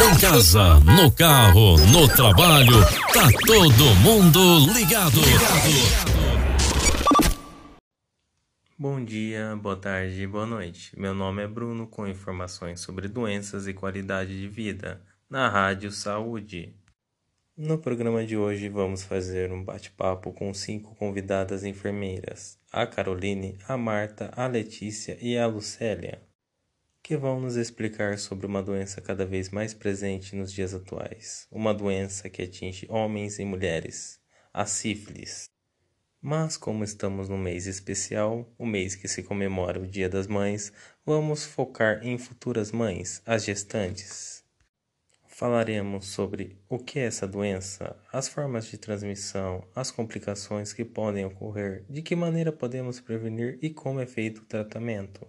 Em casa, no carro, no trabalho, tá todo mundo ligado. Bom dia, boa tarde boa noite. Meu nome é Bruno com informações sobre doenças e qualidade de vida na Rádio Saúde. No programa de hoje vamos fazer um bate-papo com cinco convidadas enfermeiras: a Caroline, a Marta, a Letícia e a Lucélia, que vão nos explicar sobre uma doença cada vez mais presente nos dias atuais, uma doença que atinge homens e mulheres, a sífilis. Mas como estamos no mês especial, o mês que se comemora o Dia das Mães, vamos focar em futuras mães, as gestantes. Falaremos sobre o que é essa doença, as formas de transmissão, as complicações que podem ocorrer, de que maneira podemos prevenir e como é feito o tratamento.